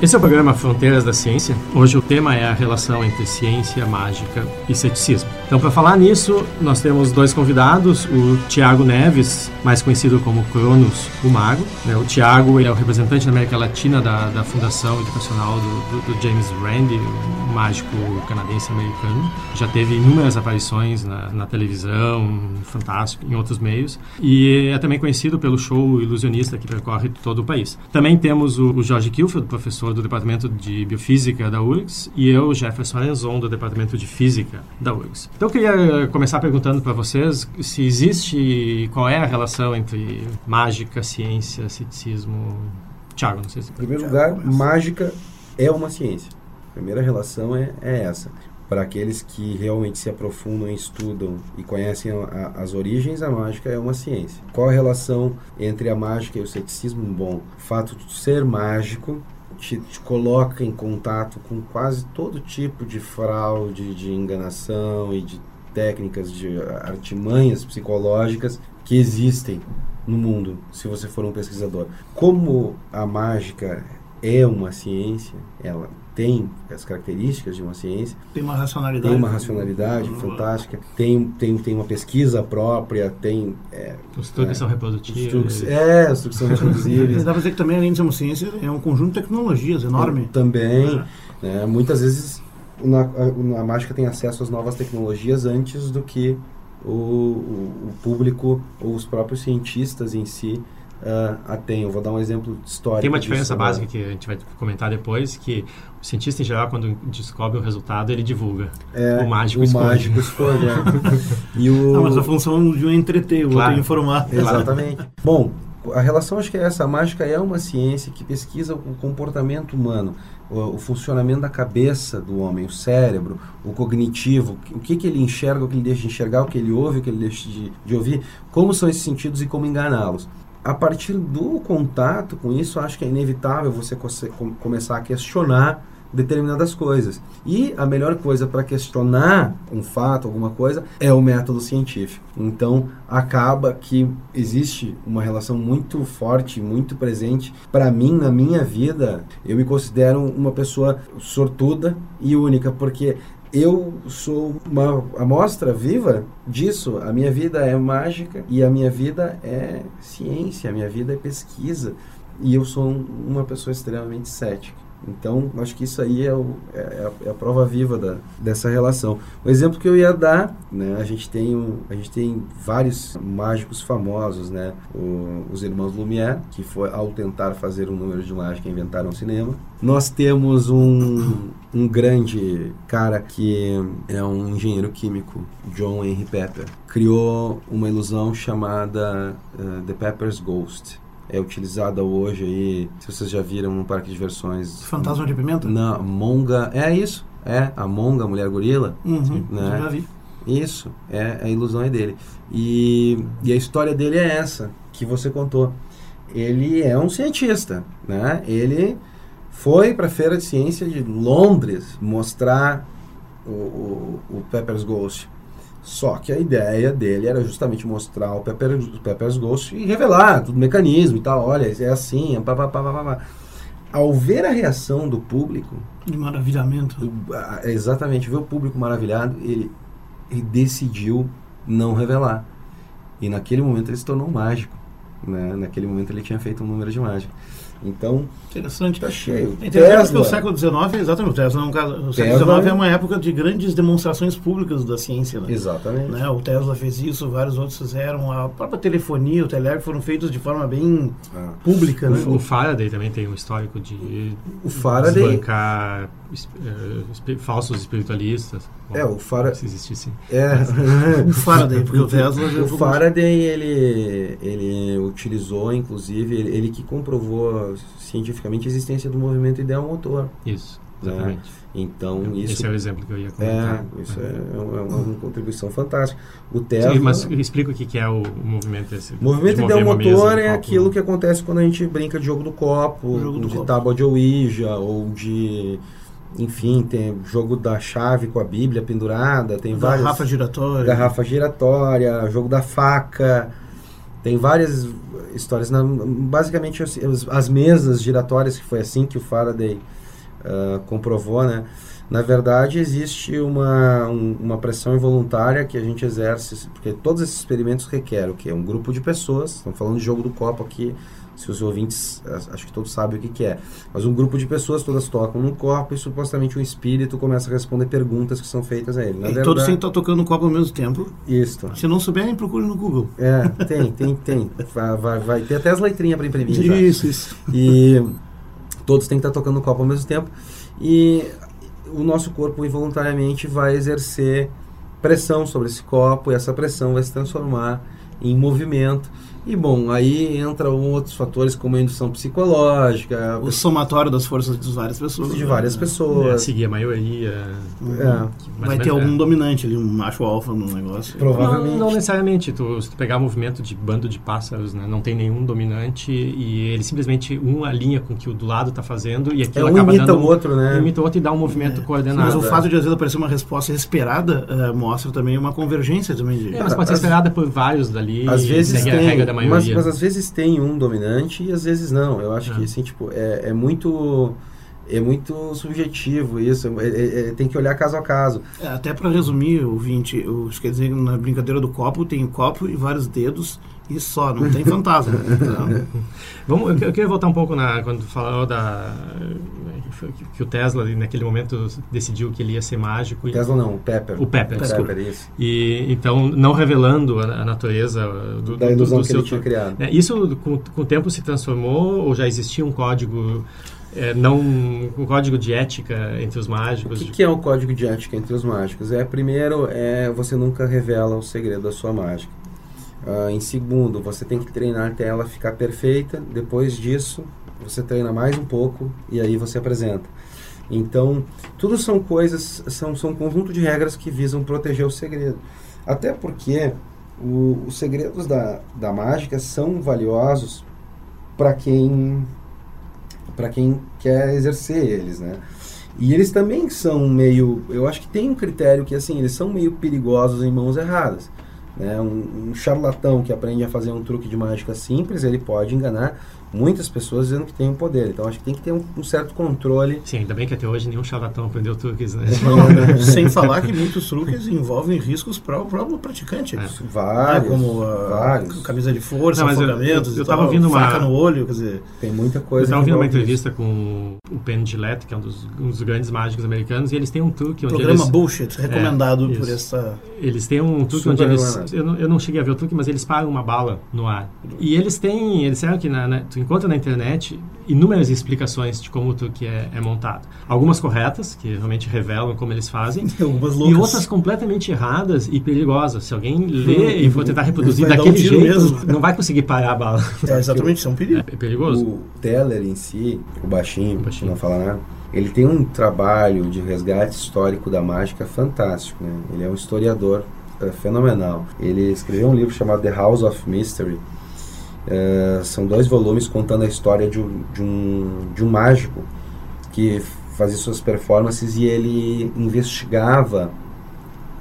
Esse é o programa Fronteiras da Ciência. Hoje o tema é a relação entre ciência, mágica e ceticismo. Então, para falar nisso, nós temos dois convidados: o Tiago Neves, mais conhecido como Cronos, o Mago. Né? O Tiago é o representante da América Latina da, da Fundação Educacional do, do, do James Randi, um mágico canadense-americano. Já teve inúmeras aparições na, na televisão, fantástico, em outros meios. E é também conhecido pelo show ilusionista que percorre todo o país. Também temos o, o Jorge Kilfield, professor professor do Departamento de Biofísica da URGS, e eu, Jefferson Arenzon, do Departamento de Física da URGS. Então, eu queria começar perguntando para vocês se existe, qual é a relação entre mágica, ciência, ceticismo. Tiago, não sei se... Em primeiro lugar, mágica é uma ciência. A primeira relação é, é essa para aqueles que realmente se aprofundam, estudam e conhecem a, a, as origens, a mágica é uma ciência. Qual a relação entre a mágica e o ceticismo? Bom, o fato de ser mágico te, te, coloca em contato com quase todo tipo de fraude, de enganação e de técnicas, de artimanhas psicológicas que existem no mundo, se você for um pesquisador. Como a mágica é uma ciência, ela tem as características de uma ciência. Tem uma racionalidade. Tem uma racionalidade uhum. fantástica. Tem, tem, tem uma pesquisa própria, tem... É, os truques é, são reproduzíveis. Truques, é, os truques são reproduzíveis. Dá para dizer que também, além de ser uma ciência, é um conjunto de tecnologias enorme. É, também. É. Né, muitas vezes na, a, a, mágica tem acesso às novas tecnologias antes do que o, o, o público ou os próprios cientistas em si uh, a tem. Eu vou dar um exemplo histórico. Tem uma diferença disso, básica que a gente vai comentar depois, que o cientista, em geral, quando descobre o resultado, ele divulga. É, o mágico o esconde. mágico esconde, é. e o... Não, mas a função de um entreter, o claro. outro informar. Exatamente. Bom, a relação acho que é essa. A mágica é uma ciência que pesquisa o comportamento humano, o, o, funcionamento da cabeça do homem, o cérebro, o cognitivo, o que, que ele enxerga, o que ele deixa de enxergar, o que ele ouve, o que ele deixa de, de ouvir, como são esses sentidos e como enganá-los a partir do contato com isso, acho que é inevitável você começar a questionar determinadas coisas. E a melhor coisa para questionar um fato, alguma coisa, é o método científico. Então, acaba que existe uma relação muito forte, muito presente. Para mim, na minha vida, eu me considero uma pessoa sortuda e única, porque eu sou uma amostra viva disso. A minha vida é mágica e a minha vida é ciência, a minha vida é pesquisa. E eu sou uma pessoa extremamente cética. Então, acho que isso aí é, o, é, é, a, é, a, prova viva da, dessa relação. O exemplo que eu ia dar, né, a, gente tem um, a gente tem vários mágicos famosos, né, o, os irmãos Lumière, que foi, ao tentar fazer um número de mágica, inventaram o cinema. Nós temos um, um grande cara que é um engenheiro químico, John Henry Pepper, criou uma ilusão chamada uh, The Pepper's Ghost é utilizada hoje aí, se vocês já viram no parque de diversões. Fantasma de Pimenta? Na Monga, é isso, é a Monga, a mulher gorila. Uhum, né? já vi. Isso, é a ilusão é dele. E, e a história dele é essa que você contou. Ele é um cientista, né? Ele foi para a feira de ciência de Londres mostrar o, o, o Pepper's Ghost só que a ideia dele era justamente mostrar o Pepper, Pepper's Ghost e revelar todo o mecanismo e tal. Olha, é assim, é pá, pá, pá, pá, pá. Ao ver a reação do público... De maravilhamento. exatamente, ver o público maravilhado, ele, ele decidiu não revelar. E naquele momento ele se tornou mágico. Né? Naquele momento ele tinha feito um número de mágica. Então, interessante. Tá cheio. É interessante Tesla, o século XIX, exatamente, o Tesla, não, o século XIX é uma época de grandes demonstrações públicas da ciência. Né? Exatamente. Né? O Tesla fez isso, vários outros fizeram. A própria telefonia, o telégrafo foram feitos de forma bem ah. pública. Né? O, o, Faraday também tem um histórico de o Faraday, desbancar uh, falsos espiritualistas. É, o Faraday... Se existisse. É. o Faraday, porque o Tesla... O Faraday, ele, ele utilizou, inclusive, ele, ele que comprovou cientificamente a existência do movimento ideal-motor. Isso, né? exatamente. Né? Então, Esse isso... Esse é o exemplo que eu ia comentar. É, isso é, é uma, uma, contribuição fantástica. O Tesla... Sim, mas explica o que é o movimento esse. O movimento ideal-motor é aquilo que acontece quando a gente brinca de jogo do copo, jogo do de copo. tábua de Ouija, ou de enfim, tem jogo da chave com a Bíblia pendurada, tem várias... Garrafa giratória. Garrafa giratória, jogo da faca, tem várias histórias. Na, basicamente, as, as mesas giratórias, que foi assim que o Faraday uh, comprovou, né? Na verdade, existe uma, um, uma pressão involuntária que a gente exerce, porque todos esses experimentos requerem o quê? Um grupo de pessoas, estamos falando de jogo do copo aqui, se os ouvintes, acho que todos sabem o que, que, é, mas um grupo de pessoas todas tocam num copo e supostamente um espírito começa a responder perguntas que são feitas a ele. Na e verdade, todos têm que estar tocando no copo ao mesmo tempo. Isso. Se não souberem, procure no Google. É, tem, tem, tem. Vai, vai, vai ter até as letrinhas para imprimir. Já. Isso, isso. E todos têm que estar tocando no copo ao mesmo tempo. E o nosso corpo involuntariamente vai exercer pressão sobre esse copo e essa pressão vai se transformar em movimento e bom, aí entra outros fatores como a indução psicológica. O somatório das forças de várias pessoas. De várias né? pessoas. É, seguir a maioria. É. Vai ter algum é. dominante ali, um macho alfa no negócio. Provavelmente. Não, não necessariamente. Tu, se tu pegar movimento de bando de pássaros, né, não tem nenhum dominante e ele simplesmente um alinha com o que o do lado está fazendo e aquilo é, um acaba imita dando, o outro, né? Imita o outro e dá um movimento é. coordenado. Mas o fato de às vezes aparecer uma resposta esperada uh, mostra também uma convergência também. De... É, mas pode ser esperada por vários dali. Às vezes tem, a regra da maioria. Mas, mas às vezes tem um dominante e às vezes não. Eu acho que assim, tipo, é, é muito é muito subjetivo isso, é, é, é, tem que olhar caso a caso. É, até para resumir, o 20, o, quer dizer, na brincadeira do copo, tem o copo e vários dedos e só, não tem fantasma. Vamos, eu, eu, queria voltar um pouco na quando falou da que o Tesla naquele momento decidiu que ele ia ser mágico. O Tesla não, o Pepper. O Pepper, o Pepper isso. E então não revelando a, a natureza do, da ilusão do, do que seu, ele tinha criado. Né, isso com, com o tempo se transformou ou já existia um código é, não um código de ética entre os mágicos. O que, que, é o código de ética entre os mágicos? É primeiro é você nunca revela o segredo da sua mágica. Uh, em segundo, você tem que treinar até ela ficar perfeita. Depois disso, você treina mais um pouco e aí você apresenta. Então, tudo são coisas, são, são um conjunto de regras que visam proteger o segredo. Até porque o, os segredos da, da mágica são valiosos para quem para quem quer exercer eles, né? E eles também são meio, eu acho que tem um critério que assim, eles são meio perigosos em mãos erradas. Né? Um, um charlatão que aprende a fazer um truque de mágica simples, ele pode enganar muitas pessoas dizendo que tem um poder. Então acho que tem que ter um, um certo controle. Sim, ainda bem que até hoje nenhum charlatão aprendeu truques, né? Sem falar que muitos truques envolvem riscos para o próprio praticante. É. Vários. Ah, como a vários. camisa de força, Não, afogamentos, eu, estava ouvindo uma faca no olho, quer dizer, tem muita coisa. Eu estava ouvindo uma entrevista isso. com o Penn Gillette, que é um dos, um dos, grandes mágicos americanos, e eles têm um truque onde Programa eles, bullshit, recomendado é, por essa Eles têm um truque onde eles eu não, eu não, cheguei a ver o truque, mas eles param uma bala no ar. E eles têm, eles sabem que na, na, tu encontra na internet inúmeras explicações de como o truque é, é, montado. Algumas corretas, que realmente revelam como eles fazem, e outras completamente erradas e perigosas. Se alguém lê e for tentar reproduzir daquele um jeito, mesmo. não vai conseguir parar a bala. É, exatamente, isso é um perigo. É, é perigoso. O Teller em si, o baixinho, o baixinho. não falar nada, ele tem um trabalho de resgate histórico da mágica fantástico. Né? Ele é um historiador é, fenomenal. Ele escreveu um livro chamado The House of Mystery, é, são dois volumes contando a história de, de, um, de um mágico que fazia suas performances e ele investigava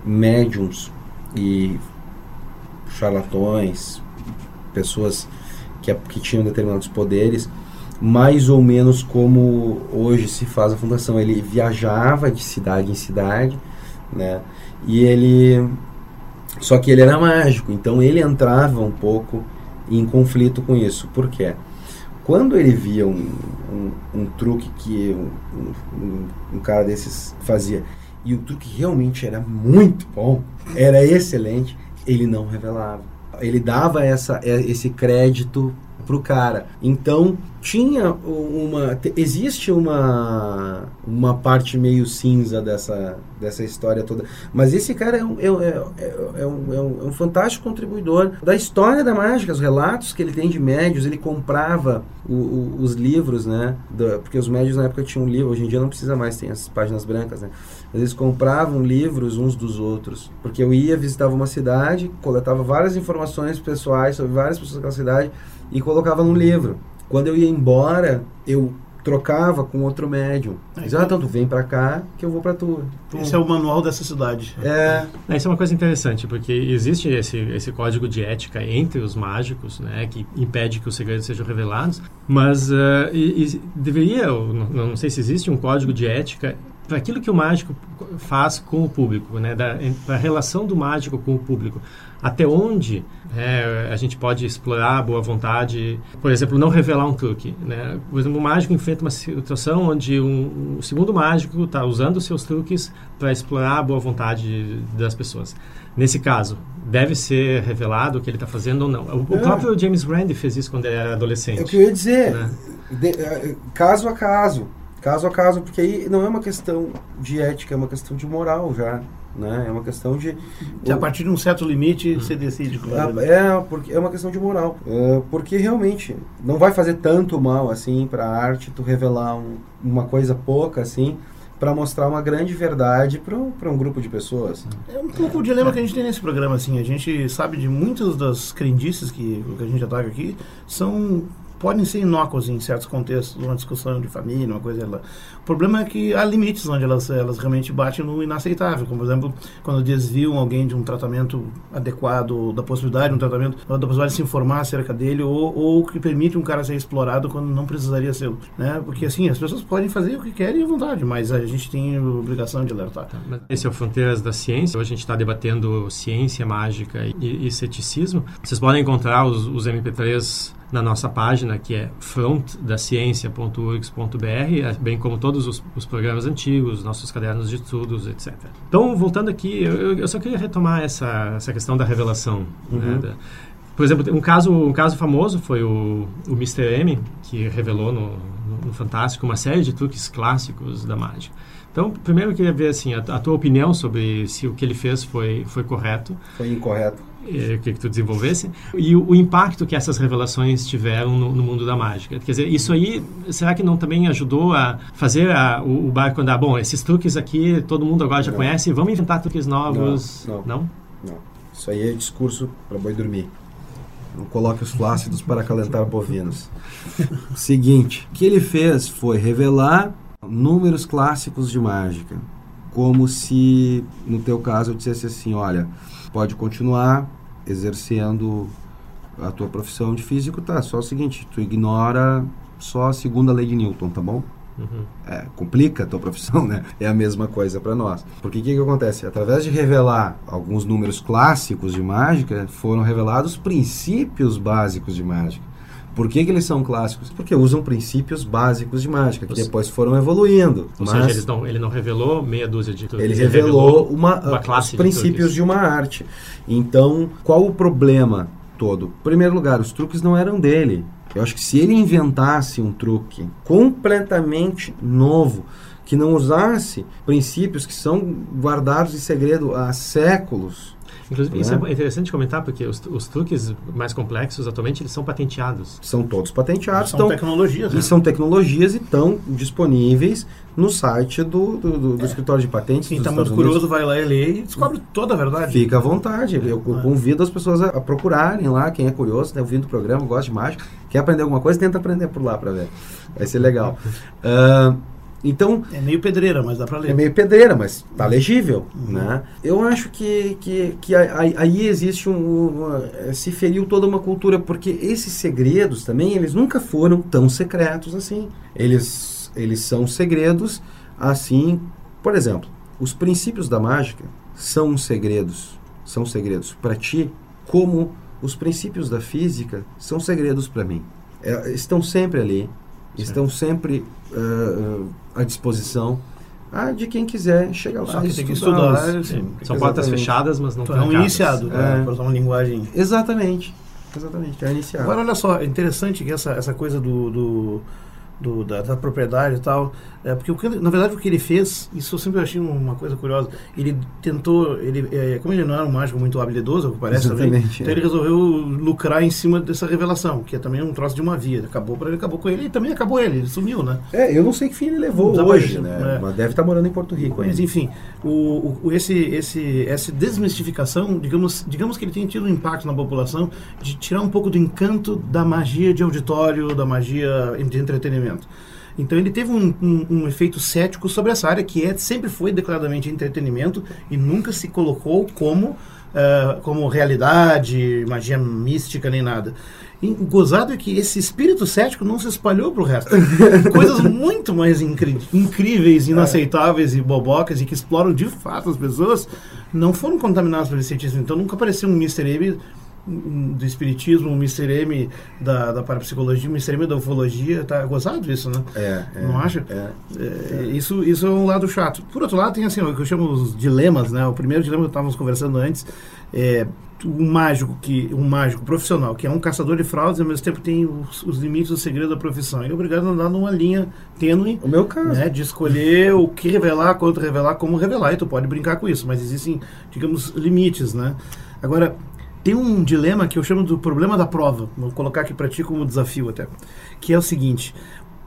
médiums e charlatões, pessoas que, que tinham determinados poderes, mais ou menos como hoje se faz a fundação. Ele viajava de cidade em cidade, né? E ele só que ele era mágico, então ele entrava um pouco em conflito com isso. Por quê? Quando ele via um, um, um truque que um, um, cara desses fazia e o truque realmente era muito bom, era excelente, ele não revelava. Ele dava essa, esse crédito pro cara. Então, tinha uma existe uma uma parte meio cinza dessa dessa história toda mas esse cara é um, é, é, é, um, é, um, é um fantástico contribuidor da história da mágica os relatos que ele tem de médios ele comprava o, o, os livros né porque os médios na época tinham um livro hoje em dia não precisa mais tem as páginas brancas né mas eles compravam livros uns dos outros porque eu ia visitava uma cidade coletava várias informações pessoais sobre várias pessoas daquela cidade e colocava num livro quando eu ia embora, eu trocava com outro médium. Dizia, ah, então tu vem para cá que eu vou para tu. Esse é o manual dessa cidade. É. Isso é uma coisa interessante, porque existe esse, esse código de ética entre os mágicos, né, que impede que os segredos sejam revelados, mas uh, e, e deveria, não, não sei se existe um código de ética para aquilo que o mágico faz com o público, né, da a relação do mágico com o público, até onde é, a gente pode explorar a boa vontade, por exemplo, não revelar um truque, né? Por exemplo, o mágico enfrenta uma situação onde um, um segundo mágico está usando seus truques para explorar a boa vontade das pessoas. Nesse caso, deve ser revelado o que ele está fazendo ou não. O, o, é. próprio James Randi fez isso quando ele era adolescente. É o que eu ia dizer. Né? De, é, caso a caso caso a caso, porque aí não é uma questão de ética, é uma questão de moral já. Né? É uma questão de. de a partir de um certo limite você decide. Claro. É, é, porque é uma questão de moral. É, porque realmente não vai fazer tanto mal assim para a arte tu revelar um, uma coisa pouca assim para mostrar uma grande verdade para um grupo de pessoas. É um pouco o dilema que a gente tem nesse programa, assim. A gente sabe de muitas das crendices que, que a gente ataca aqui são podem ser inócuas em certos contextos, uma discussão de família, uma coisa lá. O problema é que há limites onde elas, elas realmente batem no inaceitável, como por exemplo, quando desviam alguém de um tratamento adequado, da possibilidade de um tratamento, da possibilidade de se informar acerca dele, ou, ou que permite um cara ser explorado quando não precisaria ser, né? Porque assim, as pessoas podem fazer o que querem à vontade, mas a gente tem a obrigação de alertar. Tá, esse é o Fronteiras da Ciência, hoje a gente está debatendo ciência mágica e, e, ceticismo. Vocês podem encontrar os, os MP3 na nossa página, que é frontdaciencia.urgs.br, bem como todos os, os, programas antigos, nossos cadernos de estudos, etc. Então, voltando aqui, eu, eu só queria retomar essa, essa questão da revelação. Né, uhum. Né, da, por exemplo, um caso, um caso famoso foi o, o Mr. M, que revelou no, no, no Fantástico uma série de truques clássicos da mágica. Então, primeiro eu queria ver assim, a, a, tua opinião sobre se o que ele fez foi, foi correto. Foi incorreto. Eh, que, que tu desenvolvesse e o, o, impacto que essas revelações tiveram no, no, mundo da mágica. Quer dizer, isso aí, será que não também ajudou a fazer a, o, o barco andar? Bom, esses truques aqui todo mundo agora já não. conhece, vamos inventar truques novos? Não, não. Não? Isso aí é discurso para boi dormir. Não coloque os flácidos para acalentar bovinos. Seguinte, o que ele fez foi revelar números clássicos de mágica. Como se, no teu caso, eu dissesse assim, olha, pode continuar exercendo a tua profissão de físico, tá? Só o seguinte, tu ignora só a segunda lei de Newton, tá bom? Uhum. É, complica a tua profissão, né? É a mesma coisa para nós. Porque o que, que acontece? Através de revelar alguns números clássicos de mágica, foram revelados princípios básicos de mágica. Por que, que, eles são clássicos? Porque usam princípios básicos de mágica, que depois foram evoluindo. Ou mas seja, não, ele não revelou meia dúzia de... Ele, ele revelou, revelou uma, uma classe os princípios de, de uma arte. Então, qual o problema todo? Em primeiro lugar, os truques não eram dele. Eu acho que se ele inventasse um truque completamente novo, que não usasse princípios que são guardados em segredo há séculos, Inclusive, isso é interessante comentar, porque os, os, truques mais complexos, atualmente, eles são patenteados. São todos patenteados. São tecnologias. E né? são tecnologias e estão disponíveis no site do, do, do, do é. escritório de patentes. Quem está muito curioso vai lá e lê e descobre toda a verdade. Fica à vontade. Eu é. convido as pessoas a, a, procurarem lá, quem é curioso, né, ouvindo o programa, gosta de mágica, quer aprender alguma coisa, tenta aprender por lá para ver. Vai ser legal. Uh, Então, é meio pedreira, mas dá para ler. É meio pedreira, mas tá legível, uhum. né? Eu acho que, que, que aí existe um, uma, se feriu toda uma cultura porque esses segredos também eles nunca foram tão secretos assim. Eles eles são segredos assim, por exemplo, os princípios da mágica são segredos, são segredos para ti, como os princípios da física são segredos para mim. É, estão sempre ali, estão sempre uh, à disposição ah, de quem quiser chegar lá. Só que tem que estudar. Sim, São portas fechadas, mas não então, É um iniciado, é. para usar uma linguagem. Exatamente. Exatamente, é iniciado. Agora, olha só, é interessante que essa, essa coisa do, do do, da, da, propriedade e tal. É, porque o na verdade o que ele fez, isso eu sempre achei uma coisa curiosa. Ele tentou, ele, é, como ele não era um mágico muito habilidoso, que parece também, então ele resolveu lucrar em cima dessa revelação, que é também um troço de uma via. Acabou para ele, acabou com ele e também acabou ele, ele sumiu, né? É, eu não sei que fim ele levou hoje, né? É. Mas deve estar morando em Porto Rico. Mas enfim, o, o, esse, esse, essa desmistificação, digamos, digamos que ele tem tido um impacto na população de tirar um pouco do encanto da magia de auditório, da magia de entretenimento. Então ele teve um, um, um, efeito cético sobre essa área que é, sempre foi declaradamente entretenimento e nunca se colocou como, uh, como realidade, magia mística nem nada. E o gozado é que esse espírito cético não se espalhou para o resto. Coisas muito mais incríveis, inaceitáveis e bobocas e que exploram de fato as pessoas não foram contaminadas pelo ceticismo. Então nunca apareceu um Mr. M do espiritismo, o Mr. M da, da parapsicologia, o Mr. M da ufologia, tá gozado isso, né? É, é Não acha? É, é, isso, isso é um lado chato. Por outro lado, tem assim, o que eu chamo os dilemas, né? O primeiro dilema que estávamos conversando antes é um mágico que um mágico profissional que é um caçador de fraudes ao mesmo tempo tem os, os limites do segredo da profissão ele é obrigado a andar numa linha tênue o meu caso né, de escolher o que revelar quanto revelar como revelar e tu pode brincar com isso mas existem digamos limites né agora tem um dilema que eu chamo do problema da prova. Vou colocar aqui para ti como desafio até. Que é o seguinte: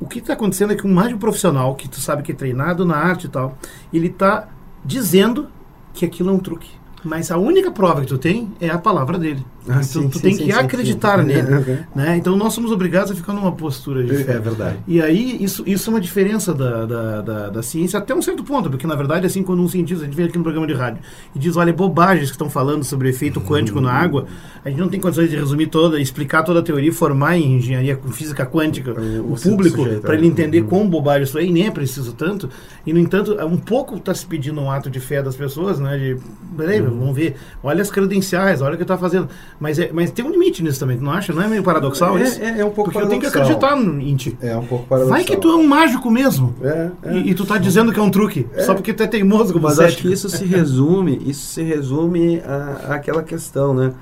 o que está acontecendo é que um mágico profissional, que tu sabe que é treinado na arte e tal, ele está dizendo que aquilo é um truque. Mas a única prova que tu tem é a palavra dele. Ah, então sim, tu sim, tem sim, que acreditar nele. Né? Então nós somos obrigados a ficar numa postura de fé. É verdade. E aí isso, isso é uma diferença da, da, da, da, ciência até um certo ponto, porque na verdade assim quando um cientista, a gente vem aqui no programa de rádio e diz, olha, bobagens que estão falando sobre efeito quântico na água, a gente não tem condições de resumir toda, explicar toda a teoria, formar em engenharia física quântica o, o público para ele entender uhum. quão bobagem isso é, e nem é preciso tanto. E no entanto, um pouco está se pedindo um ato de fé das pessoas, né? De, peraí, uhum. vamos ver, olha as credenciais, olha o que está fazendo. Mas, é, mas tem um limite nisso também, não acha? Não é meio paradoxal é, isso? É, é um pouco Porque eu tenho que acreditar em ti. É um pouco paradoxal. Vai que tu é um mágico mesmo. É, é. E, e, tu tá dizendo que é um truque. É. Só porque tu é teimoso como Mas cético. acho que isso se resume, isso se resume a, àquela questão, né?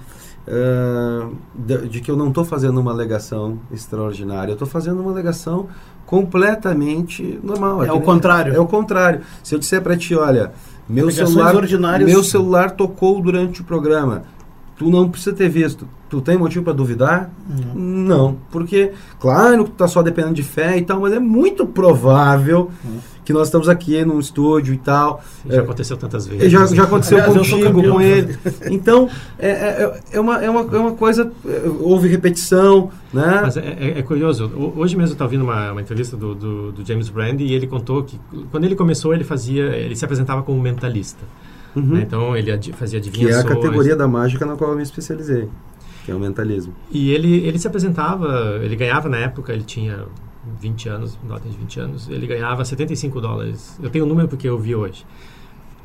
Uh, de, de, que eu não estou fazendo uma alegação extraordinária, eu estou fazendo uma alegação completamente normal. É, o contrário. É o contrário. Se eu disser para ti, olha, meu celular, meu celular tocou durante o programa, tu não precisa ter visto. Tu tem motivo para duvidar? Uhum. Não, porque claro que tu tá só dependendo de fé e tal, mas é muito provável uhum. que nós estamos aqui num estúdio e tal. Já é, aconteceu tantas vezes. Já, já aconteceu Aliás, contigo, com ele. Então, é, é, é, uma, é, uma, é uma coisa. É, houve repetição, né? Mas é, é, é curioso. Hoje mesmo eu estava ouvindo uma, uma entrevista do, do, do James Randi e ele contou que quando ele começou, ele fazia. Ele se apresentava como mentalista. Uhum. Né? Então ele ad fazia adivinhações. Que é a categoria da mágica na qual eu me especializei, que é o mentalismo. E ele, ele se apresentava, ele ganhava na época, ele tinha 20 anos, nota de 20 anos, ele ganhava 75 dólares. Eu tenho o um número porque eu vi hoje.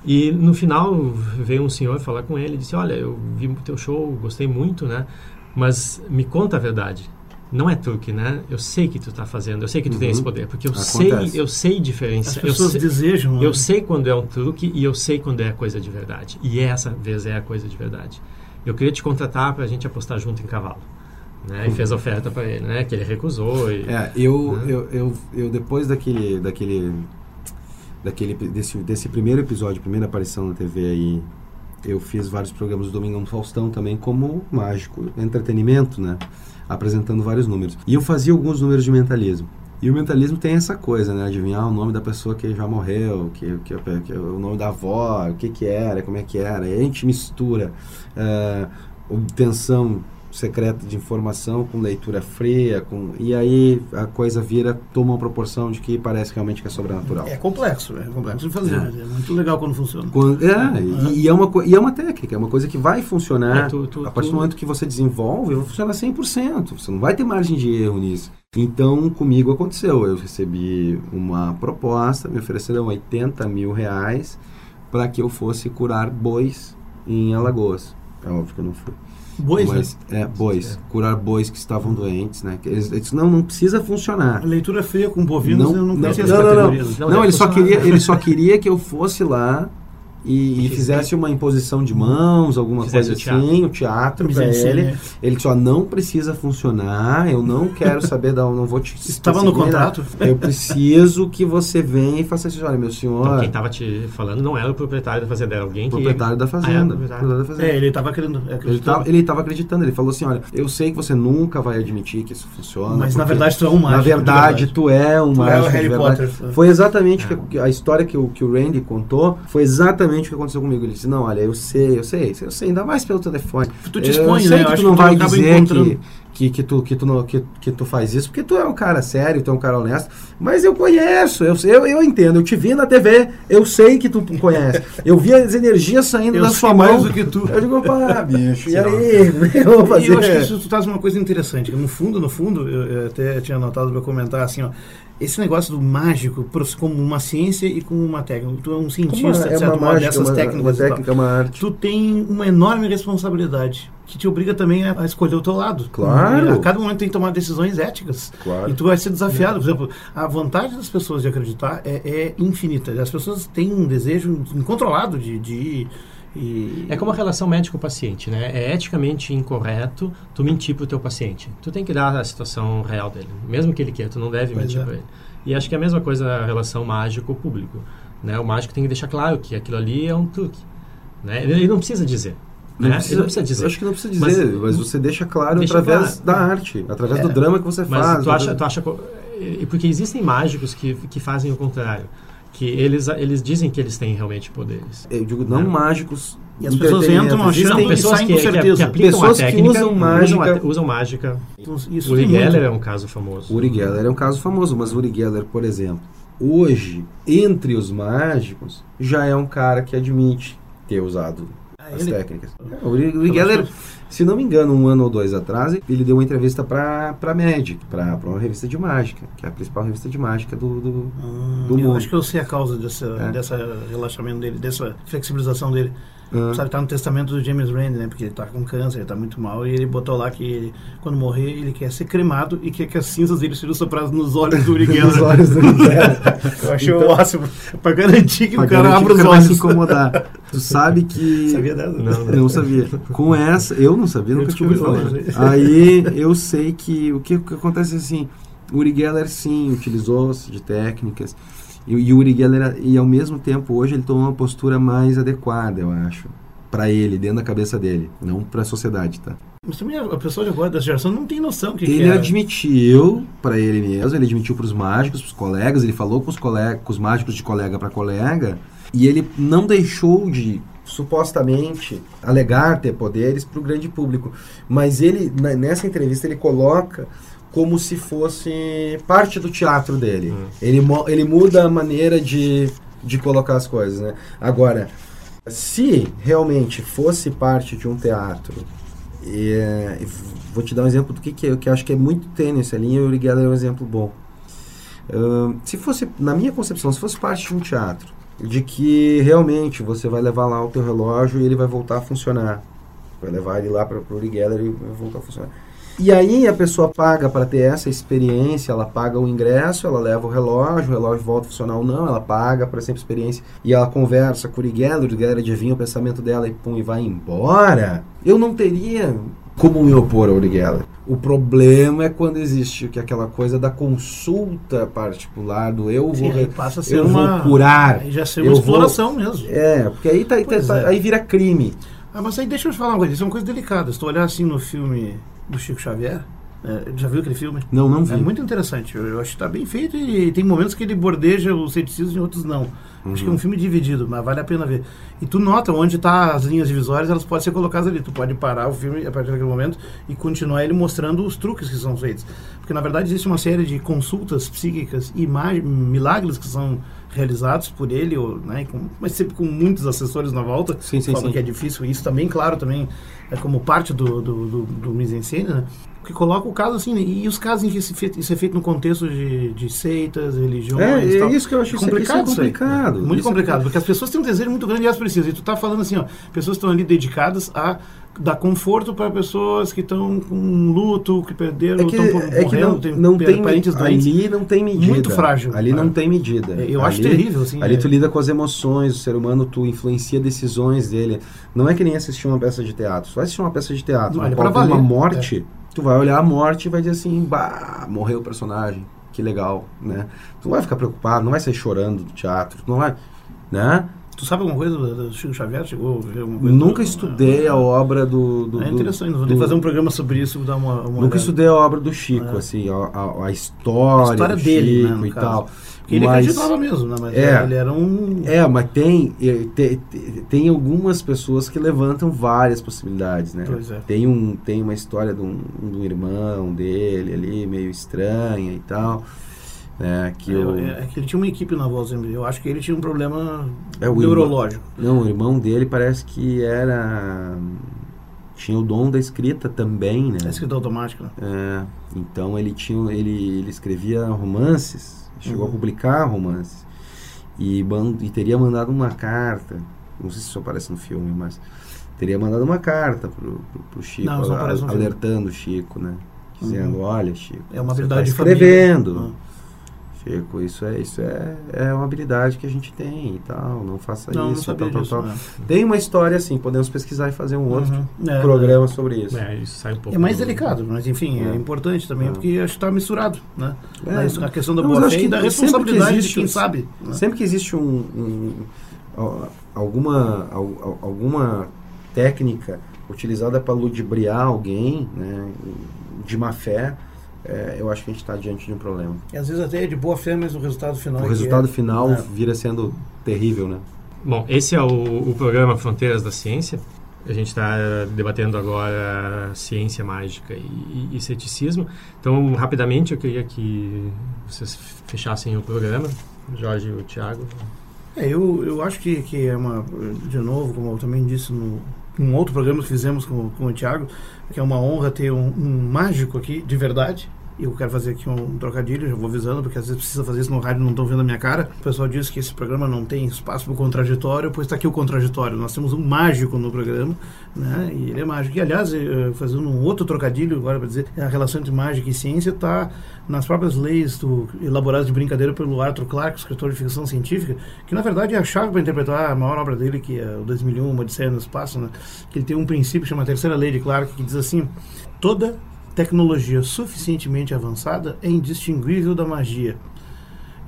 E no final veio um senhor falar com ele e disse: Olha, eu vi o teu show, gostei muito, né? Mas me conta a verdade não é truque, né? Eu sei que tu está fazendo, eu sei que tu uhum. tem esse poder, porque eu Acontece. sei, eu sei diferenciar. As pessoas eu sei, desejam. Né? Eu sei quando é um truque e eu sei quando é coisa de verdade. E essa vez é a coisa de verdade. Eu queria te contratar para a gente apostar junto em cavalo. Né? E fez oferta para ele, né? Que ele recusou. E, é, eu, né? eu, eu, eu, depois daquele, daquele, daquele desse, desse primeiro episódio, primeira aparição na TV aí, eu fiz vários programas do Domingão do Faustão também como mágico, entretenimento, né? apresentando vários números. E eu fazia alguns números de mentalismo. E o mentalismo tem essa coisa, né? Adivinhar o nome da pessoa que já morreu, que, que, que o nome da avó, o que que era, como é que era. E a gente mistura uh, obtenção secreta de informação com leitura fria, com e aí a coisa vira toma uma proporção de que parece realmente que é sobrenatural. É complexo, é complexo de fazer, é, é muito legal quando funciona. Quando, é, e, e, é uma e é uma técnica, é uma coisa que vai funcionar é, tu, tu, a partir tu... do momento que você desenvolve, vai funcionar 100%. Você não vai ter margem de erro nisso. Então, comigo aconteceu. Eu recebi uma proposta, me ofereceram 80 mil reais para que eu fosse curar bois em Alagoas. É óbvio que eu não fui. Bois, mas, né? É, bois. É. Curar bois que estavam doentes, né? Eles, eles, não, não precisa funcionar. A leitura fria com bovinos, não, eu não conhecia não, não, não, não, não, ele só queria Ele só queria que eu fosse lá e, e fizesse uma imposição de mãos, alguma coisa assim, o teatro para ele. Né? Ele só não precisa funcionar, eu não quero saber, da, não vou te. Estava no contrato? Eu preciso que você venha e faça isso. Olha, meu senhor. Então, quem estava te falando não era o proprietário da fazenda, era alguém que. Proprietário da fazenda. Ah, é, proprietário da fazenda. É, ele estava acreditando. Ele estava acreditando, ele falou assim: olha, eu sei que você nunca vai admitir que isso funciona. Mas na verdade tu é um mágico. Na verdade, tu é um tu mágico. É o Harry Potter. Foi exatamente é. que, a história que o, que o Randy contou, foi exatamente o que aconteceu comigo ele disse, não, olha, eu sei, eu sei, eu sei, ainda mais pelo telefone. Tu te expõe, eu sei né? que tu não vai dizer que, que, que, tu, que, tu, não- que, que tu faz isso, porque tu é um cara sério, tu é um cara honesto, mas eu conheço, eu, eu, eu entendo, eu te vi na TV, eu sei que tu conhece, eu vi as energias saindo Eu da sua mais mão. do que tu. Eu digo, pá, bicho, e aí, é eu vou E fazer? eu acho que isso tu traz uma coisa interessante. que No fundo, no fundo, eu, eu até tinha anotado para comentar assim, ó. Esse negócio do mágico como uma ciência e como uma técnica. Tu é um cientista, Uma- é certo uma mágica, dessas uma, técnicas. uma técnica, uma arte. Tu tem uma enorme responsabilidade que te obriga também a, escolher o teu lado. Claro. A cada momento tem que tomar decisões éticas. Claro. E tu vai ser desafiado. Por exemplo, a vontade das pessoas de acreditar é, é infinita. As pessoas têm um desejo incontrolado de, de. E... É como a relação médico-paciente, né? É eticamente incorreto tu mentir pro teu paciente. Tu tem que dar a situação real dele. Mesmo que ele queira, tu não deve Pois mentir é. para ele. E acho que é a mesma coisa a relação mágico-público. Né? O mágico tem que deixar claro que aquilo ali é um truque. Né? Ele ele não precisa dizer. Não né? precisa, ele não precisa dizer. Eu acho que não precisa dizer, mas, Mas- você deixa claro Deixa através claro. da arte, através É. do drama que você Mas faz. tu acha, tu acha... e- Porque existem mágicos que, que fazem o contrário. Que eles, eles dizem que eles têm realmente poderes. Eu digo, não Não. mágicos. E as pessoas entram achando Existem e pessoas saem que, com que- que aplicam Pessoas a que técnica, usam usam, mágica- a, usam mágica. Então, isso Uri. Geller é um caso famoso. Uri Geller é um caso famoso, mas Uri Geller, por exemplo, hoje, entre os mágicos, já é um cara que admite ter usado as ele- técnicas. O Uri, Geller, se não me engano, um ano ou dois atrás, ele deu uma entrevista para para Magic, para uma revista de mágica, que é a principal revista de mágica do, do, Ah, do eu mundo. acho que eu sei a causa dessa, É. dessa relaxamento dele, dessa flexibilização dele. Ah. Sabe, tá no testamento do James Randi, né? Porque ele tá com câncer, ele tá muito mal. E ele botou lá que ele, quando morrer, ele quer ser cremado e quer que as cinzas dele sejam sopradas nos olhos do Uri Nos olhos do Uri Geller. Eu achei Então- o máximo. Pra garantir que Pra o cara abra os o cara vai se olhos. incomodar. Tu sabe que. Sabia dessa? Não, Não sabia. Com essa, eu não sabia, Eu nunca tinha ouvido falar. descobri hoje. Aí eu sei que o que, que acontece é assim, o Uri Geller sim utilizou-se de técnicas e, o Uri Geller e ao mesmo tempo hoje ele tomou uma postura mais adequada, eu acho, para ele dentro da cabeça dele, não para a sociedade, tá? Mas também a pessoa de agora, dessa geração, não tem noção do que, que Ele é. admitiu para ele mesmo, ele admitiu para os mágicos, para os colegas, ele falou com os, colega, com os mágicos de colega para colega, e ele não deixou de supostamente alegar ter poderes para o grande público, mas ele nessa entrevista ele coloca como se fosse parte do teatro dele. Ele, ele muda a maneira de, de colocar as coisas, né? Agora, se realmente fosse parte de um teatro e, e vou te dar um exemplo do que, que, é, que eu acho que é muito tênue essa linha e o Uri Geller é um exemplo bom. Ahn, se fosse, na minha concepção, se fosse parte de um teatro, de que realmente você vai levar lá o teu relógio e ele vai voltar a funcionar. Vai levar ele lá para o Geller e vai voltar a funcionar. E aí a pessoa paga para ter essa experiência, ela paga o ingresso, ela leva o relógio, o relógio volta a funcionar ou não, ela paga para essa experiência e ela conversa com o Uri Geller, o Uri Geller adivinha o pensamento dela e pum, e vai embora. Eu não teria como me opor ao Uri Geller. O problema é quando existe que aquela coisa da consulta particular, do eu Sim, vou, re- passa a ser eu uma, vou curar. Aí já ser uma vou- exploração mesmo. É, porque aí, tá, Pois tá- é. aí vira crime. Ah, mas aí deixa eu te falar uma coisa, isso é uma coisa delicada. Se tu olhar assim no filme do Chico Xavier, é, já viu aquele filme? Não, não vi. É muito interessante. Eu, eu acho que está bem feito e tem momentos que ele bordeja o ceticismo e outros não. Acho que é um filme dividido, mas vale a pena ver. E tu nota onde tá as linhas divisórias, elas podem ser colocadas ali. Tu pode parar o filme a partir daquele momento e continuar ele mostrando os truques que são feitos. Porque na verdade existe uma série de consultas psíquicas e milagres que são realizados por ele, ou, né, com- mas sempre com muitos assessores na volta, Sim, sim, sim. que é difícil. Isso também, claro, também é como parte do, do, do, do mise-en-scène, né? Que coloca o caso assim, e os casos em que isso é feito no contexto de, de seitas, religiões. É, é isso que eu acho, isso é- isso é complicado. isso complicado. Muito Isso é complicado, porque as pessoas têm um desejo muito grande e elas precisam. E tu tá falando assim, ó, pessoas estão ali dedicadas a dar conforto para pessoas que estão com luto, que perderam, É que, estão é que morrendo, não, tem não pe- tem parentes doentes. ali não tem medida. Muito frágil. Ali não É. tem medida. Eu acho Ali- terrível, assim. Ali é. tu lida com as emoções, o ser humano, tu influencia decisões dele. Não é que nem assistir uma peça de teatro. Vai assistir uma peça de teatro, Não, é tem uma valer. morte, tu vai olhar a morte e vai dizer assim, bah, morreu o personagem, que legal, né? Tu não vai ficar preocupado, não vai sair chorando do teatro, tu não vai, né? Tu sabe alguma coisa do, do Chico Xavier? Chegou? Nunca estudei a obra do. do É interessante, vamos ter que fazer um programa sobre isso, dar uma, uma Nunca olhada. estudei a obra do Chico, É. assim, a, a- a história, A história dele, né, Chico no e caso. tal. Porque ele Mas- acreditava mesmo, né? Mas É. ele era um... É, mas tem, eh, te- te- tem algumas pessoas que levantam várias possibilidades, né? Pois é. Tem, um, tem uma história de um, de um irmão dele ali, meio estranha e tal. Né, que É, o, é que ele tinha uma equipe na voz. Eu acho que ele tinha um problema É, neurológico. Não, o irmão dele parece que era. Tinha o dom da escrita também, né? É escrita automática, né? É, então ele tinha ele, ele escrevia romances, chegou Uhum. a publicar romances e, e teria mandado uma carta, não sei se isso aparece no filme, mas teria mandado uma carta pro, pro, pro Chico, Não, a- filme. alertando o Chico, né? Dizendo, Uhum. olha Chico, É uma habilidade tá de família. Chico, isso é isso é, é uma habilidade que a gente tem e tal, não faça Não, não isso, sabia tal, tal, disso. tal. né? Tem uma história assim, podemos pesquisar e fazer um outro Uhum. É, programa sobre isso. É, isso sai um pouco. É mais do- delicado, mas enfim, é, É. importante também, É. porque acho que está misturado, né? É. A questão da Não, boa fé e da sempre que responsabilidade existe de quem sabe. né? Sempre que existe um, um- al- alguma, al- alguma técnica utilizada para ludibriar alguém né, de má fé, é, eu acho que a gente está diante de um problema. E às vezes até é de boa fé, mas o resultado final O é resultado é- final é. vira sendo terrível, né? Bom, esse é o, o programa Fronteiras da Ciência. A gente está debatendo agora ciência mágica e, e ceticismo. Então, rapidamente, eu queria que vocês fechassem o programa. Jorge e o Thiago. É, eu, eu acho que, que é uma, de novo, como eu também disse no um outro programa que fizemos com, com o Thiago, que é uma honra ter um, um mágico aqui, de verdade. Eu quero fazer aqui um trocadilho, já vou avisando, porque às vezes precisa fazer isso no rádio não estão vendo a minha cara. O pessoal diz que esse programa não tem espaço para o contraditório, pois está aqui o contraditório. Nós temos um mágico no programa, né? E ele é mágico. E, aliás, eh, fazendo um outro trocadilho agora para dizer, a relação entre mágica e ciência está nas próprias leis do, elaboradas de brincadeira pelo Arthur Clarke, escritor de ficção científica, que na verdade é a chave para interpretar a maior obra dele, que é o 2001, Uma Odisseia no Espaço, né? que ele tem um princípio, chama a terceira lei de Clarke, que diz assim, toda tecnologia suficientemente avançada é indistinguível da magia.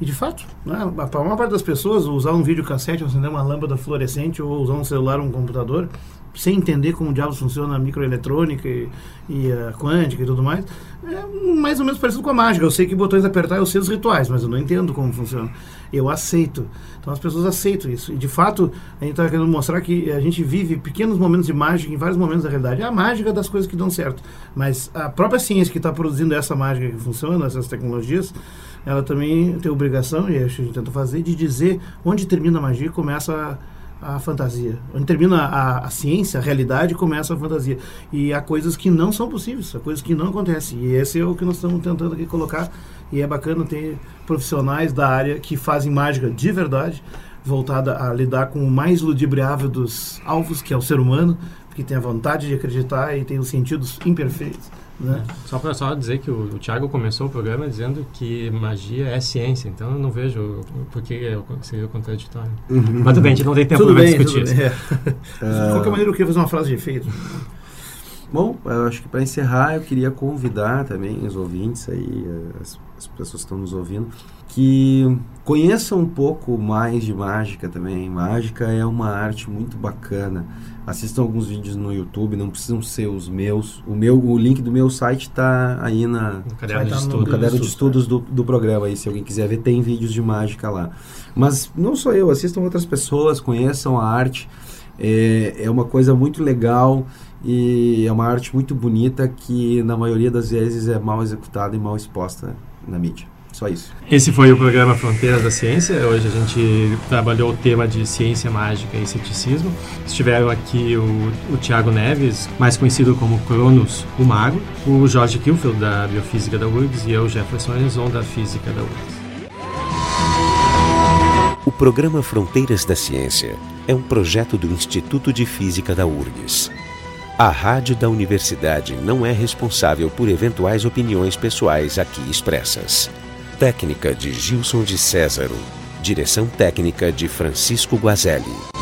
E de fato, né, para a maior parte das pessoas, usar um videocassete, acender uma lâmpada fluorescente ou usar um celular ou um computador, sem entender como diabos funciona a microeletrônica e, e a quântica e tudo mais, é mais ou menos parecido com a mágica. Eu sei que botões apertar eu sei os rituais, mas eu não entendo como funciona. Eu aceito. Então as pessoas aceitam isso. E de fato, a gente está querendo mostrar que a gente vive pequenos momentos de mágica em vários momentos da realidade. É a mágica das coisas que dão certo. Mas a própria ciência que está produzindo essa mágica que funciona, essas tecnologias, ela também tem obrigação, e a gente tenta fazer, de dizer onde termina a magia e começa a, a fantasia. Onde termina a, a ciência, a realidade, começa a fantasia. E há coisas que não são possíveis, há coisas que não acontecem. E esse é o que nós estamos tentando aqui colocar. E é bacana ter profissionais da área que fazem mágica de verdade, voltada a lidar com o mais ludibriável dos alvos, que é o ser humano, que tem a vontade de acreditar e tem os sentidos imperfeitos. Né? Só para só dizer que o, o Thiago começou o programa dizendo que magia é ciência, então eu não vejo por que seria contraditório. Mas tudo bem, a gente não tem tempo para discutir isso. bem. É. De qualquer maneira, eu queria fazer uma frase de efeito. Bom, eu acho que para encerrar eu queria convidar também os ouvintes aí, as, as pessoas que estão nos ouvindo, que conheçam um pouco mais de mágica também. Mágica é uma arte muito bacana. Assistam alguns vídeos no YouTube, não precisam ser os meus. O meu, o link do meu site está aí na, No caderno de tá no estudo. no caderno de estudos, estudos do, do programa aí, se alguém quiser ver, tem vídeos de mágica lá. Mas não sou eu, assistam outras pessoas, conheçam a arte. É, é uma coisa muito legal e é uma arte muito bonita que na maioria das vezes é mal executada e mal exposta na mídia. Só isso. Esse foi o programa Fronteiras da Ciência. Hoje a gente trabalhou o tema de ciência mágica e ceticismo. Estiveram aqui o, o Tiago Neves, mais conhecido como Cronos, o Mago, o Jorge Kilfield, da Biofísica da URGS, e eu, Jefferson Elison, da Física da URGS. O programa Fronteiras da Ciência é um projeto do Instituto de Física da URGS. A rádio da universidade não é responsável por eventuais opiniões pessoais aqui expressas. Técnica de Gilson de Césaro. Direção técnica de Francisco Guazelli.